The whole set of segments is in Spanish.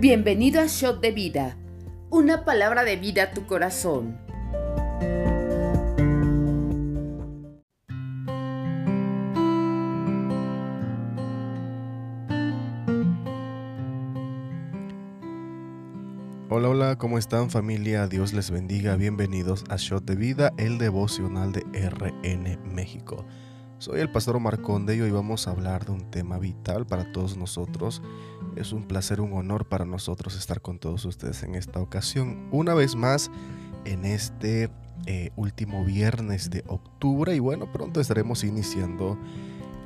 Bienvenido a Shot de Vida, una palabra de vida a tu corazón. Hola, hola, ¿cómo están familia? Dios les bendiga, bienvenidos a Shot de Vida, el devocional de RN México. Soy el pastor Omar Conde y hoy vamos a hablar de un tema vital para todos nosotros. Es un placer, un honor para nosotros estar con todos ustedes en esta ocasión. Una vez más en este eh, último viernes de octubre y bueno, pronto estaremos iniciando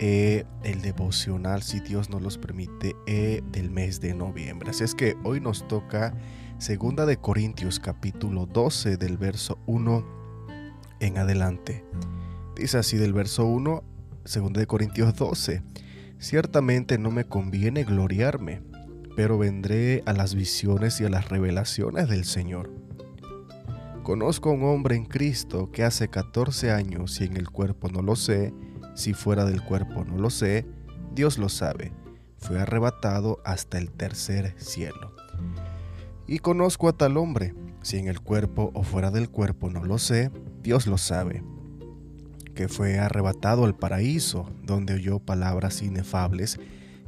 eh, el devocional, si Dios nos los permite, eh, del mes de noviembre. Así es que hoy nos toca Segunda de Corintios capítulo 12 del verso 1 en adelante. Dice así del verso 1, 2 de Corintios 12. Ciertamente no me conviene gloriarme, pero vendré a las visiones y a las revelaciones del Señor. Conozco a un hombre en Cristo que hace 14 años, y en el cuerpo no lo sé, si fuera del cuerpo no lo sé, Dios lo sabe, fue arrebatado hasta el tercer cielo. Y conozco a tal hombre, si en el cuerpo o fuera del cuerpo no lo sé, Dios lo sabe que fue arrebatado al paraíso, donde oyó palabras inefables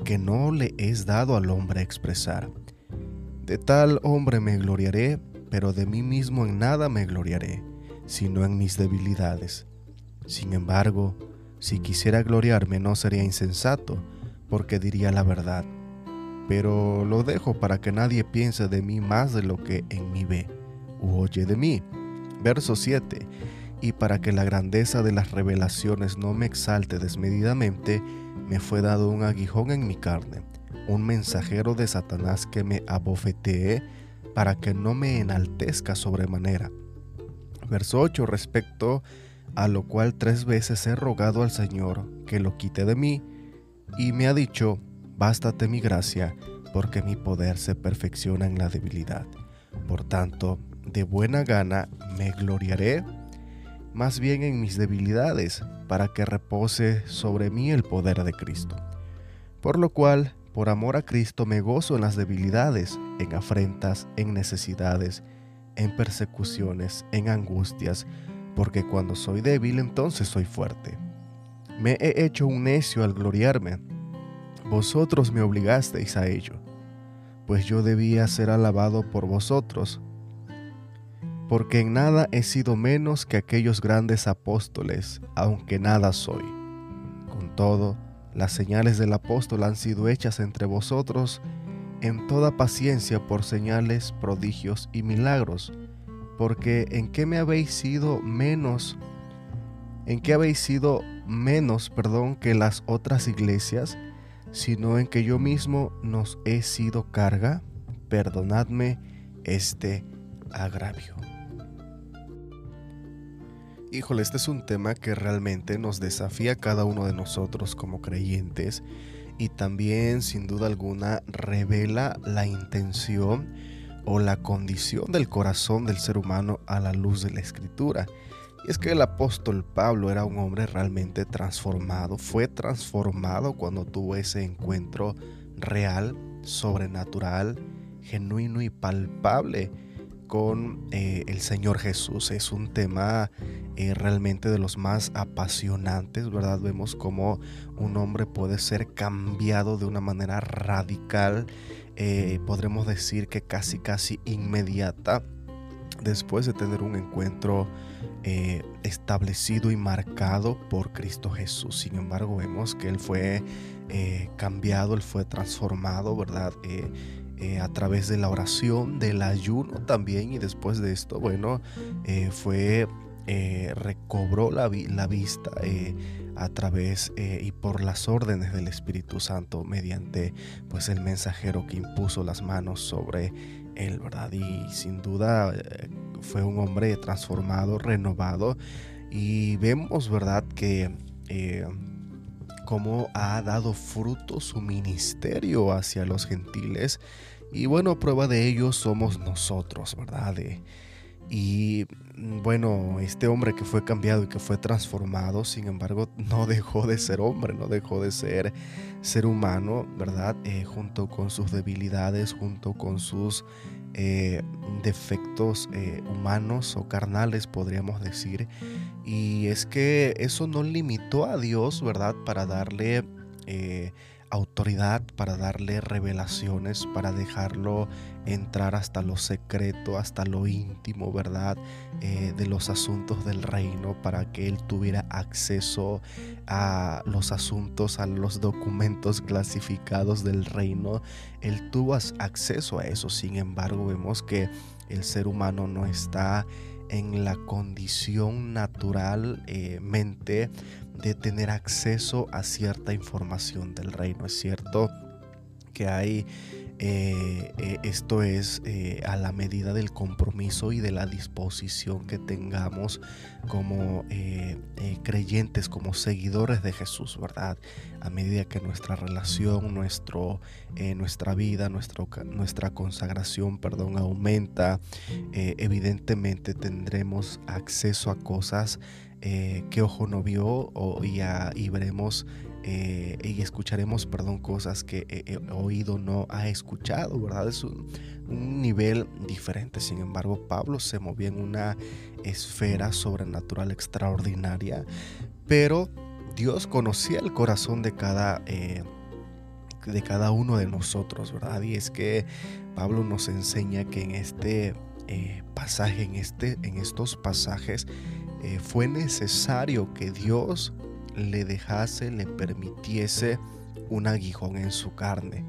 que no le es dado al hombre expresar. De tal hombre me gloriaré, pero de mí mismo en nada me gloriaré, sino en mis debilidades. Sin embargo, si quisiera gloriarme no sería insensato, porque diría la verdad. Pero lo dejo para que nadie piense de mí más de lo que en mí ve, u oye de mí. Verso 7 y para que la grandeza de las revelaciones no me exalte desmedidamente, me fue dado un aguijón en mi carne, un mensajero de Satanás que me abofetee para que no me enaltezca sobremanera. Verso 8 respecto a lo cual tres veces he rogado al Señor que lo quite de mí, y me ha dicho, bástate mi gracia, porque mi poder se perfecciona en la debilidad. Por tanto, de buena gana me gloriaré más bien en mis debilidades, para que repose sobre mí el poder de Cristo. Por lo cual, por amor a Cristo, me gozo en las debilidades, en afrentas, en necesidades, en persecuciones, en angustias, porque cuando soy débil entonces soy fuerte. Me he hecho un necio al gloriarme. Vosotros me obligasteis a ello, pues yo debía ser alabado por vosotros, porque en nada he sido menos que aquellos grandes apóstoles, aunque nada soy. Con todo, las señales del apóstol han sido hechas entre vosotros en toda paciencia por señales, prodigios y milagros, porque en qué me habéis sido menos, en qué habéis sido menos, perdón, que las otras iglesias, sino en que yo mismo nos he sido carga, perdonadme este agravio. Híjole, este es un tema que realmente nos desafía a cada uno de nosotros como creyentes y también sin duda alguna revela la intención o la condición del corazón del ser humano a la luz de la escritura. Y es que el apóstol Pablo era un hombre realmente transformado, fue transformado cuando tuvo ese encuentro real, sobrenatural, genuino y palpable con eh, el Señor Jesús. Es un tema eh, realmente de los más apasionantes, ¿verdad? Vemos cómo un hombre puede ser cambiado de una manera radical, eh, podremos decir que casi casi inmediata, después de tener un encuentro establecido y marcado por Cristo Jesús. Sin embargo, vemos que Él fue cambiado, Él fue transformado, ¿verdad? Eh, a través de la oración, del ayuno también y después de esto, bueno, eh, fue, eh, recobró la, la vista a través y por las órdenes del Espíritu Santo mediante pues el mensajero que impuso las manos sobre él, ¿verdad? Y sin duda fue un hombre transformado, renovado y vemos, ¿verdad? Que cómo ha dado fruto su ministerio hacia los gentiles. Y bueno, prueba de ello somos nosotros, ¿verdad? Y mm, bueno, este hombre que fue cambiado y que fue transformado, sin embargo, no dejó de ser hombre, no dejó de ser ser humano, ¿verdad? Eh, junto con sus debilidades, junto con sus eh, defectos eh, humanos o carnales, podríamos decir. Y es que eso no limitó a Dios, ¿verdad? Para darle autoridad para darle revelaciones, para dejarlo entrar hasta lo secreto, hasta lo íntimo, ¿verdad? Eh, de los asuntos del reino, para que él tuviera acceso a los asuntos, a los documentos clasificados del reino. Él tuvo acceso a eso, sin embargo vemos que el ser humano no está en la condición naturalmente eh, de tener acceso a cierta información del reino. Es cierto que hay eh, eh, esto es eh, a la medida del compromiso y de la disposición que tengamos como creyentes, como seguidores de Jesús, ¿verdad? A medida que nuestra relación, nuestro, nuestra vida, nuestra consagración, perdón, aumenta, evidentemente tendremos acceso a cosas que ojo no vio o, y, y veremos eh, y escucharemos, perdón, cosas que he, oído no ha escuchado, ¿verdad? Es un, nivel diferente. Sin embargo, Pablo se movía en una esfera sobrenatural extraordinaria, pero Dios conocía el corazón de cada... Eh, de cada uno de nosotros, ¿verdad? Y es que Pablo nos enseña que en este eh, pasaje, en, este, en estos pasajes, fue necesario que Dios le dejase, le permitiese un aguijón en su carne,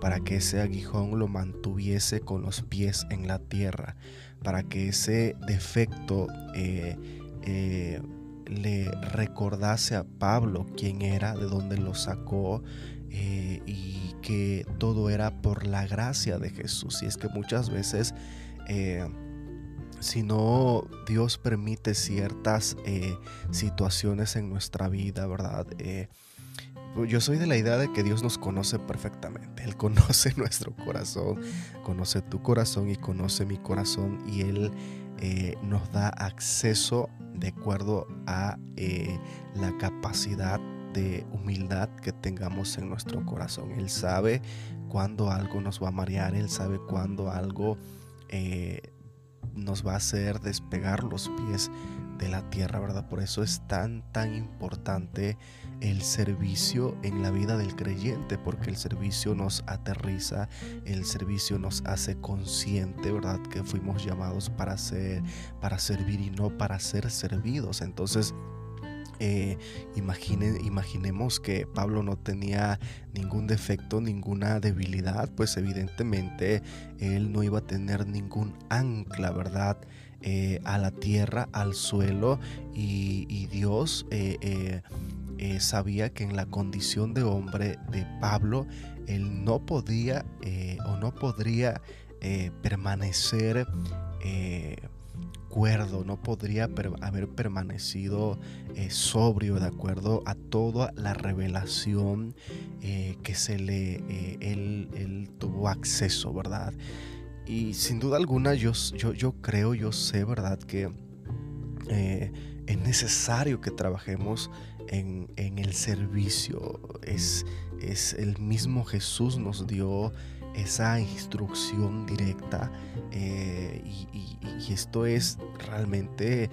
para que ese aguijón lo mantuviese con los pies en la tierra, para que ese defecto eh, eh, le recordase a Pablo quién era, de dónde lo sacó, eh, y que todo era por la gracia de Jesús. Y es que muchas veces si no Dios permite ciertas eh, situaciones en nuestra vida, ¿verdad? Eh, pues yo soy de la idea de que Dios nos conoce perfectamente. Él conoce nuestro corazón, conoce tu corazón y conoce mi corazón y Él eh, nos da acceso de acuerdo a la capacidad de humildad que tengamos en nuestro corazón. Él sabe cuándo algo nos va a marear, Él sabe cuándo algo nos va a hacer despegar los pies de la tierra, ¿verdad? Por eso es tan, tan importante el servicio en la vida del creyente, porque el servicio nos aterriza, el servicio nos hace consciente, ¿verdad? Que fuimos llamados para ser, para servir y no para ser servidos. Entonces, eh, imaginemos que Pablo no tenía ningún defecto, ninguna debilidad, pues evidentemente él no iba a tener ningún ancla, ¿verdad? Eh, a la tierra, al suelo, y, Dios eh, sabía que en la condición de hombre de Pablo, él no podía o no podría permanecer no podría haber permanecido eh, sobrio de acuerdo a toda la revelación eh, que se le, eh, él, tuvo acceso, ¿verdad? Y sin duda alguna yo, yo, creo, yo sé, ¿verdad? Que es necesario que trabajemos en, en el servicio. Es, es el mismo Jesús nos dio esa instrucción directa eh, y, esto es realmente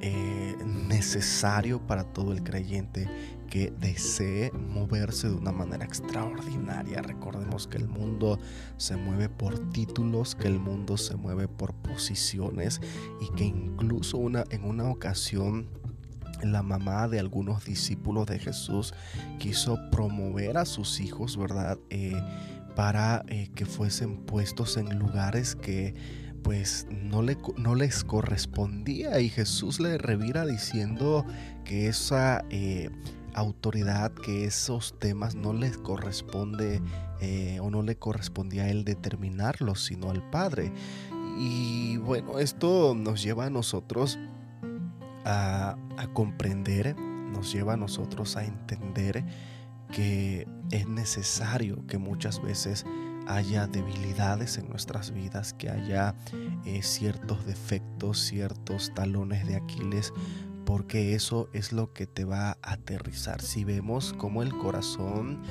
eh, necesario para todo el creyente que desee moverse de una manera extraordinaria. Recordemos que el mundo se mueve por títulos, que el mundo se mueve por posiciones y que incluso una, en una ocasión la mamá de algunos discípulos de Jesús quiso promover a sus hijos, ¿verdad? Eh, para eh, que fuesen puestos en lugares que pues no, le, no les correspondía y Jesús le revira diciendo que esa eh, autoridad, que esos temas no les corresponde eh, o no le correspondía a él determinarlos, sino al Padre. Y bueno, esto nos lleva a nosotros a, a comprender, nos lleva a nosotros a entender que es necesario que muchas veces haya debilidades en nuestras vidas, que haya eh, ciertos defectos, ciertos talones de Aquiles, porque eso es lo que te va a aterrizar. Si vemos como el corazón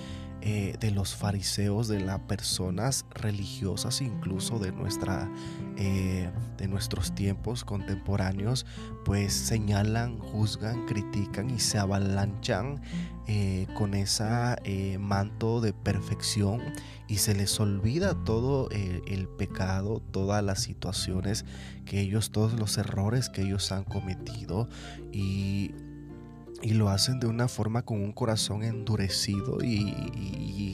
eh, de los fariseos, de las personas religiosas, incluso de, nuestra, eh, de nuestros tiempos contemporáneos, pues señalan, juzgan, critican y se avalanchan eh, con esa manto de perfección y se les olvida todo el pecado, todas las situaciones que ellos, todos los errores que ellos han cometido y y lo hacen de una forma con un corazón endurecido y,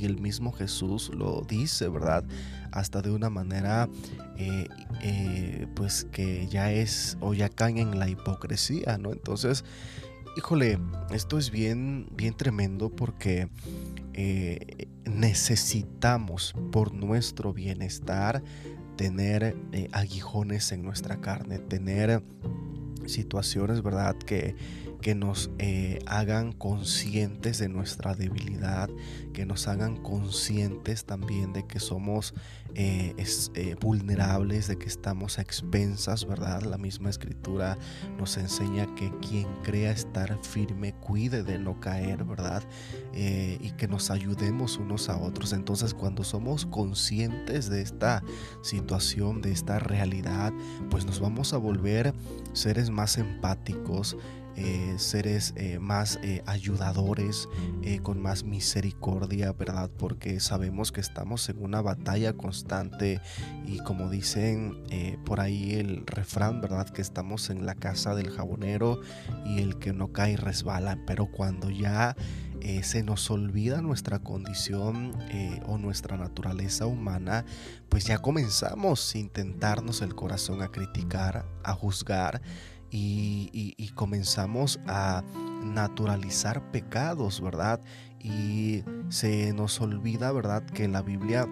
el mismo Jesús lo dice, ¿verdad? Hasta de una manera eh, eh, pues que ya es o ya caen en la hipocresía, ¿no? Entonces, híjole, esto es bien, bien tremendo porque eh, necesitamos por nuestro bienestar tener aguijones en nuestra carne, tener situaciones, ¿verdad? Que que nos eh, hagan conscientes de nuestra debilidad, que nos hagan conscientes también de que somos eh, eh, vulnerables, de que estamos a expensas, ¿verdad? La misma escritura nos enseña que quien crea estar firme, cuide de no caer, ¿verdad? y que nos ayudemos unos a otros. Entonces cuando somos conscientes de esta situación, de esta realidad, pues nos vamos a volver seres más empáticos, eh, seres eh, más eh, ayudadores, con más misericordia, ¿verdad? Porque sabemos que estamos en una batalla constante y como dicen por ahí el refrán, ¿verdad? Que estamos en la casa del jabonero y el que no cae resbala, pero cuando ya... se nos olvida nuestra condición o nuestra naturaleza humana, pues ya comenzamos a intentarnos el corazón a criticar, a juzgar y, comenzamos a naturalizar pecados, ¿verdad? Y se nos olvida, ¿verdad? Que la Biblia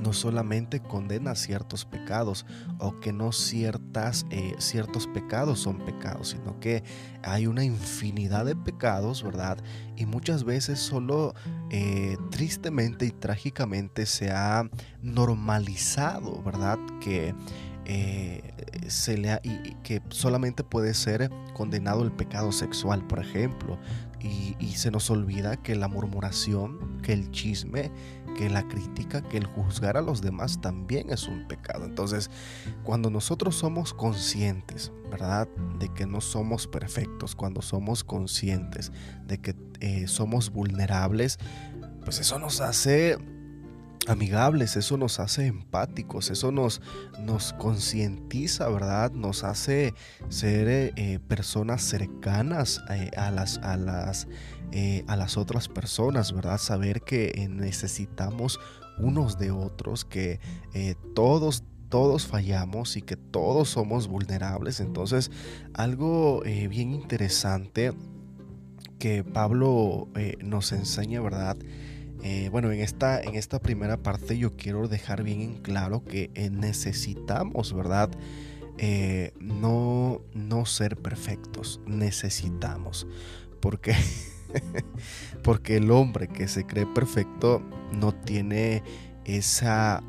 no solamente condena ciertos pecados o que no ciertas, eh, ciertos pecados son pecados, sino que hay una infinidad de pecados, ¿verdad? Y muchas veces solo eh, tristemente y trágicamente se ha normalizado, ¿verdad? Que eh, se le y, que solamente puede ser condenado el pecado sexual, por ejemplo. Y, se nos olvida que la murmuración, que el chisme, que la crítica, que el juzgar a los demás también es un pecado. Entonces, cuando nosotros somos conscientes, ¿verdad? De que no somos perfectos, cuando somos conscientes de que eh, somos vulnerables, pues eso nos hace amigables, eso nos hace empáticos, eso nos, nos concientiza, ¿verdad? Nos hace ser eh, eh, personas cercanas eh, a, las, a, las, a las otras personas, ¿verdad? Saber que necesitamos unos de otros, que todos todos fallamos y que todos somos vulnerables. Entonces, algo bien interesante que Pablo nos enseña, ¿verdad? Eh, bueno, en esta, en esta primera parte yo quiero dejar bien en claro que eh, necesitamos, ¿verdad? Eh, no, no ser perfectos, necesitamos. Porque, porque el hombre que se cree perfecto no tiene esa,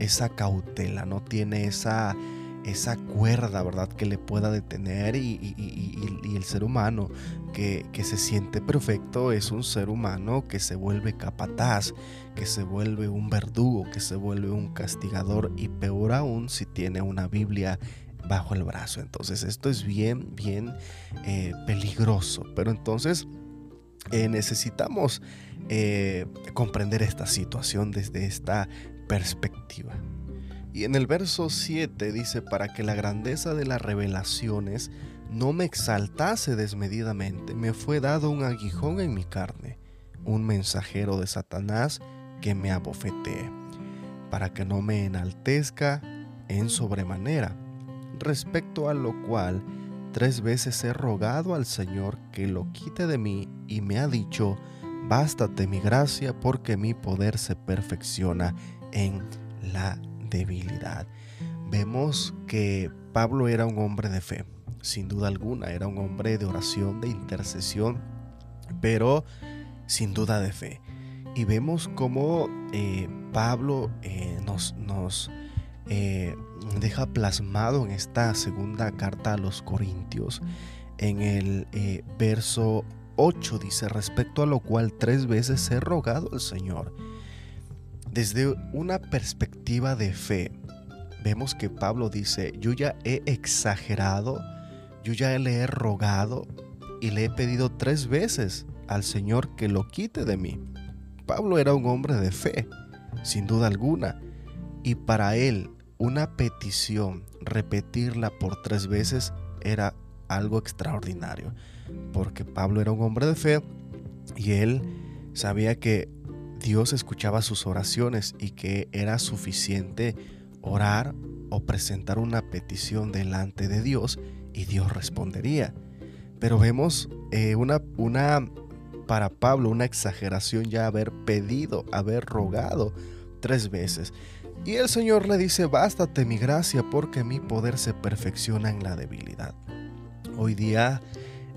esa cautela, no tiene esa esa cuerda, ¿verdad? Que le pueda detener y, el ser humano que, se siente perfecto es un ser humano que se vuelve capataz, que se vuelve un verdugo, que se vuelve un castigador y peor aún si tiene una Biblia bajo el brazo. Entonces esto es bien, bien eh, peligroso. Pero entonces eh, necesitamos eh, comprender esta situación desde esta perspectiva. Y en el verso 7 dice, para que la grandeza de las revelaciones no me exaltase desmedidamente, me fue dado un aguijón en mi carne, un mensajero de Satanás que me abofetee, para que no me enaltezca en sobremanera, respecto a lo cual tres veces he rogado al Señor que lo quite de mí y me ha dicho, bástate mi gracia porque mi poder se perfecciona en la debilidad. Vemos que Pablo era un hombre de fe, sin duda alguna, era un hombre de oración, de intercesión, pero sin duda de fe. Y vemos cómo eh, Pablo eh, nos, nos eh, deja plasmado en esta segunda carta a los Corintios, en el verso 8 dice, respecto a lo cual tres veces he rogado al Señor. Desde una perspectiva de fe, vemos que Pablo dice, yo ya he exagerado, yo ya le he rogado y le he pedido tres veces al Señor que lo quite de mí. Pablo era un hombre de fe, sin duda alguna, y para él una petición, repetirla por tres veces, era algo extraordinario, porque Pablo era un hombre de fe y él sabía que Dios escuchaba sus oraciones y que era suficiente orar o presentar una petición delante de Dios y Dios respondería. Pero vemos eh, una, una, para Pablo, una exageración ya haber pedido, haber rogado tres veces. Y el Señor le dice, bástate mi gracia porque mi poder se perfecciona en la debilidad. Hoy día,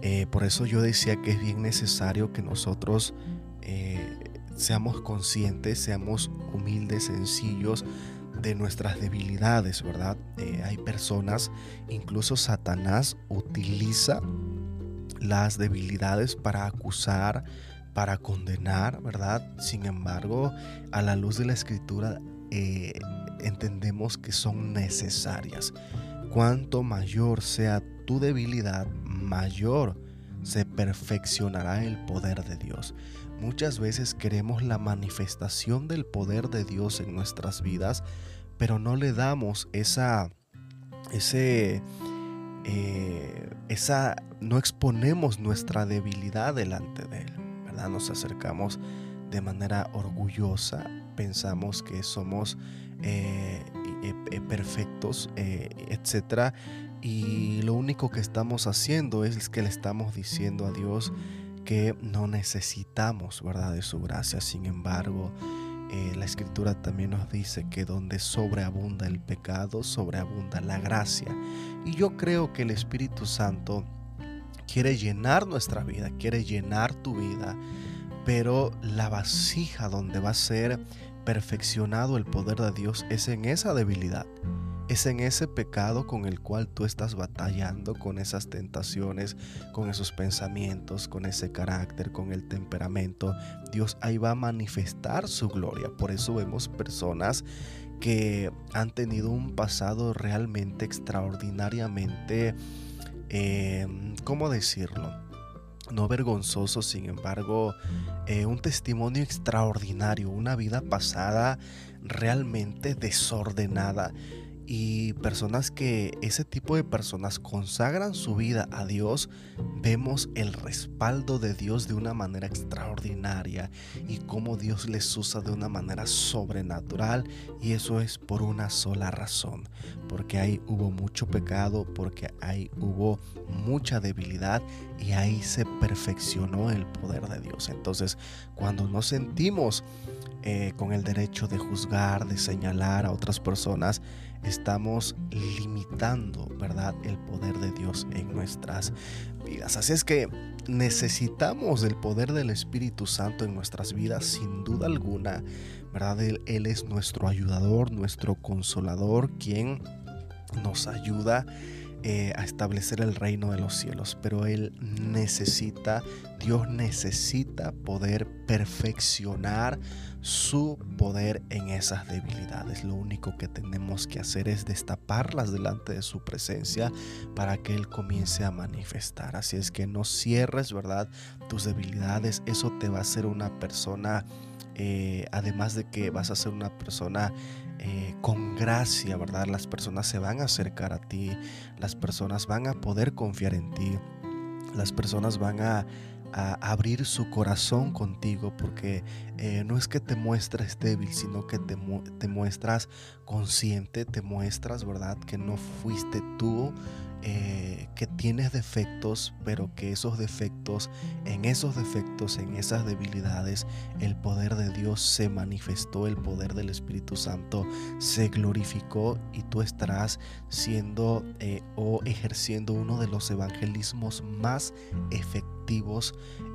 eh, por eso yo decía que es bien necesario que nosotros eh, seamos conscientes, seamos humildes, sencillos, de nuestras debilidades, ¿verdad? hay personas, incluso Satanás utiliza las debilidades para acusar, para condenar, ¿verdad? Sin embargo, a la luz de la escritura eh, entendemos que son necesarias. Cuanto mayor sea tu debilidad, mayor se perfeccionará el poder de Dios. Muchas veces queremos la manifestación del poder de Dios en nuestras vidas, pero no le damos esa, ese, eh, esa, no exponemos nuestra debilidad delante de Él, ¿verdad? Nos acercamos de manera orgullosa, pensamos que somos eh, eh, perfectos, etc. Y lo único que estamos haciendo es que le estamos diciendo a Dios que no necesitamos, ¿verdad? De su gracia. Sin embargo, eh, la escritura también nos dice que donde sobreabunda el pecado, sobreabunda la gracia. Y yo creo que el Espíritu Santo quiere llenar nuestra vida, quiere llenar tu vida, pero la vasija donde va a ser perfeccionado el poder de Dios es en esa debilidad es en ese pecado con el cual tú estás batallando, con esas tentaciones, con esos pensamientos, con ese carácter, con el temperamento. Dios ahí va a manifestar su gloria. Por eso vemos personas que han tenido un pasado realmente extraordinariamente, eh, ¿cómo decirlo? No vergonzoso, sin embargo, eh, un testimonio extraordinario, una vida pasada realmente desordenada y personas que ese tipo de personas consagran su vida a Dios, vemos el respaldo de Dios de una manera extraordinaria y cómo Dios les usa de una manera sobrenatural y eso es por una sola razón, porque ahí hubo mucho pecado, porque ahí hubo mucha debilidad y ahí se perfeccionó el poder de Dios. Entonces, cuando nos sentimos eh, con el derecho de juzgar, de señalar a otras personas, estamos limitando, ¿verdad?, el poder de Dios en nuestras vidas. Así es que necesitamos el poder del Espíritu Santo en nuestras vidas, sin duda alguna, ¿verdad? Él, él es nuestro ayudador, nuestro consolador, quien nos ayuda eh, a establecer el reino de los cielos, pero Él necesita, Dios necesita poder perfeccionar su poder en esas debilidades. Lo único que tenemos que hacer es destaparlas delante de su presencia para que Él comience a manifestar. Así es que no cierres, ¿verdad? Tus debilidades, eso te va a hacer una persona, eh, además de que vas a ser una persona eh, con gracia, ¿verdad? Las personas se van a acercar a ti, las personas van a poder confiar en ti, las personas van a, abrir su corazón contigo porque eh, no es que te muestres débil, sino que te, te muestras consciente, te muestras, ¿verdad? Que no fuiste tú eh, que tienes defectos, pero que esos defectos, en esos defectos, en esas debilidades, el poder de Dios se manifestó, el poder del Espíritu Santo se glorificó y tú estarás siendo eh, o ejerciendo uno de los evangelismos más efectivos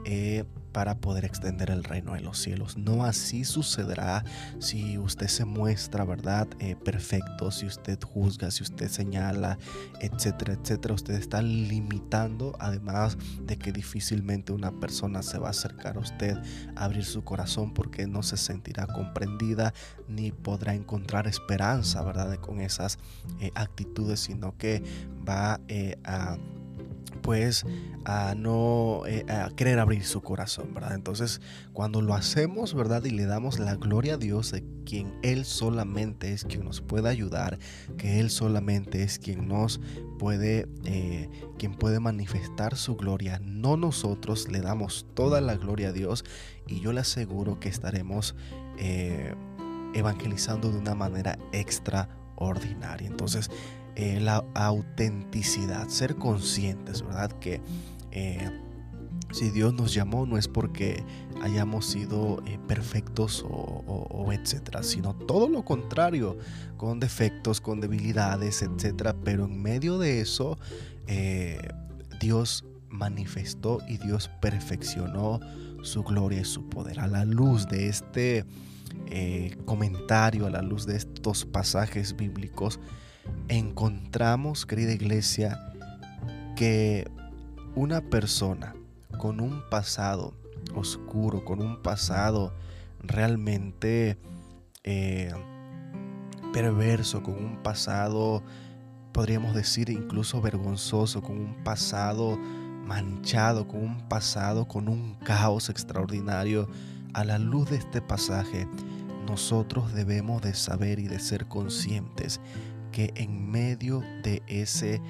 eh, para poder extender el reino de los cielos. No así sucederá si usted se muestra, ¿verdad? Eh, perfecto, si usted juzga, si usted señala, etcétera, etcétera. Usted está limitando, además de que difícilmente una persona se va a acercar a usted abrir su corazón porque no se sentirá comprendida ni podrá encontrar esperanza, ¿verdad? Con esas eh, actitudes, sino que va eh, a pues a no eh, querer abrir su corazón, ¿verdad? Entonces, cuando lo hacemos, ¿verdad? Y le damos la gloria a Dios de quien Él solamente es quien nos puede ayudar, que Él solamente es quien nos puede, eh, quien puede manifestar su gloria, no nosotros le damos toda la gloria a Dios y yo le aseguro que estaremos eh, evangelizando de una manera extraordinaria. Entonces, eh, la autenticidad, ser conscientes, ¿verdad? Que eh, si Dios nos llamó no es porque hayamos sido eh, perfectos o, etcétera, sino todo lo contrario, con defectos, con debilidades, etcétera. Pero en medio de eso, Dios manifestó y Dios perfeccionó su gloria y su poder. A la luz de este comentario, a la luz de estos pasajes bíblicos, encontramos, querida iglesia, que una persona con un pasado oscuro, con un pasado realmente eh, perverso, con un pasado, podríamos decir, incluso vergonzoso, con un pasado manchado, con un pasado, con un caos extraordinario, a la luz de este pasaje, nosotros debemos de saber y de ser conscientes que en medio de ese eh,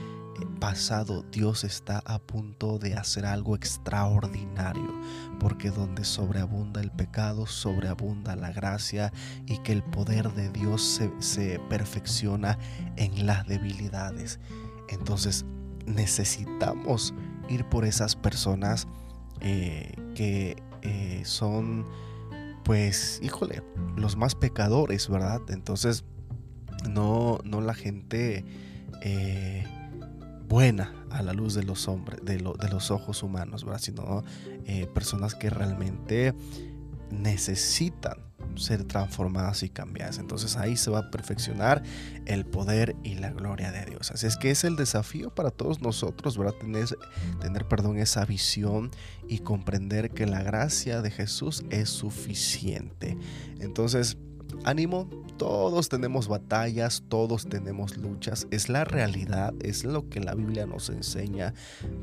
pasado Dios está a punto de hacer algo extraordinario, porque donde sobreabunda el pecado, sobreabunda la gracia y que el poder de Dios se, perfecciona en las debilidades. Entonces necesitamos ir por esas personas eh, que eh, son, pues, híjole, los más pecadores, ¿verdad? Entonces, no, no la gente eh, buena a la luz de los hombres, de, de los ojos humanos, ¿verdad? sino eh, personas que realmente necesitan ser transformadas y cambiadas. Entonces ahí se va a perfeccionar el poder y la gloria de Dios. Así es que es el desafío para todos nosotros, ¿verdad? Tener, tener perdón, esa visión y comprender que la gracia de Jesús es suficiente. Entonces, ánimo, todos tenemos batallas, todos tenemos luchas, es la realidad, es lo que la Biblia nos enseña,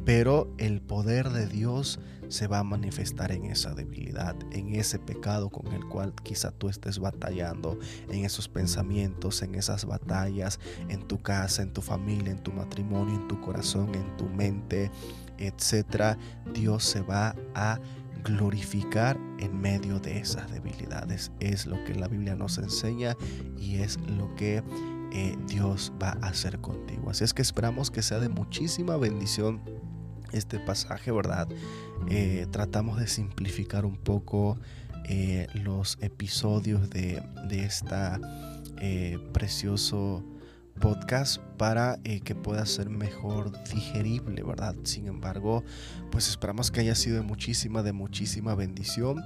pero el poder de Dios se va a manifestar en esa debilidad, en ese pecado con el cual quizá tú estés batallando, en esos pensamientos, en esas batallas, en tu casa, en tu familia, en tu matrimonio, en tu corazón, en tu mente, etcétera. Dios se va a glorificar en medio de esas debilidades. Es lo que la Biblia nos enseña y es lo que eh, Dios va a hacer contigo. Así es que esperamos que sea de muchísima bendición este pasaje, ¿verdad? Eh, tratamos de simplificar un poco eh, los episodios de, de esta precioso podcast para eh, que pueda ser mejor digerible, ¿verdad? Sin embargo, pues esperamos que haya sido de muchísima, de muchísima bendición.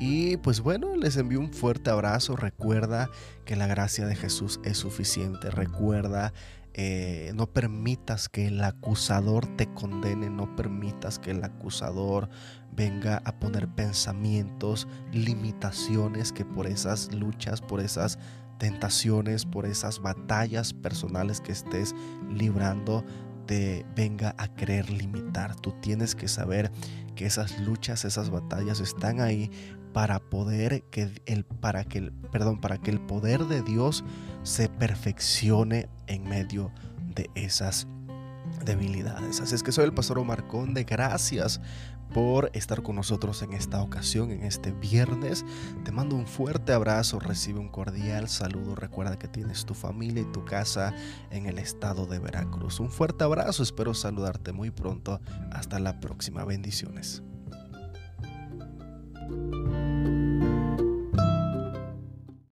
Y pues bueno, les envío un fuerte abrazo. Recuerda que la gracia de Jesús es suficiente. Recuerda, eh, no permitas que el acusador te condene. No permitas que el acusador venga a poner pensamientos, limitaciones que por esas luchas, por esas tentaciones, por esas batallas personales que estés librando, te venga a querer limitar. Tú tienes que saber que esas luchas, esas batallas están ahí para poder que el para que el perdón, para que el poder de Dios se perfeccione en medio de esas debilidades. Así es que soy el pastor Omar Conde. Gracias por estar con nosotros en esta ocasión, en este viernes. Te mando un fuerte abrazo, recibe un cordial saludo. Recuerda que tienes tu familia y tu casa en el estado de Veracruz. Un fuerte abrazo, espero saludarte muy pronto. Hasta la próxima. Bendiciones.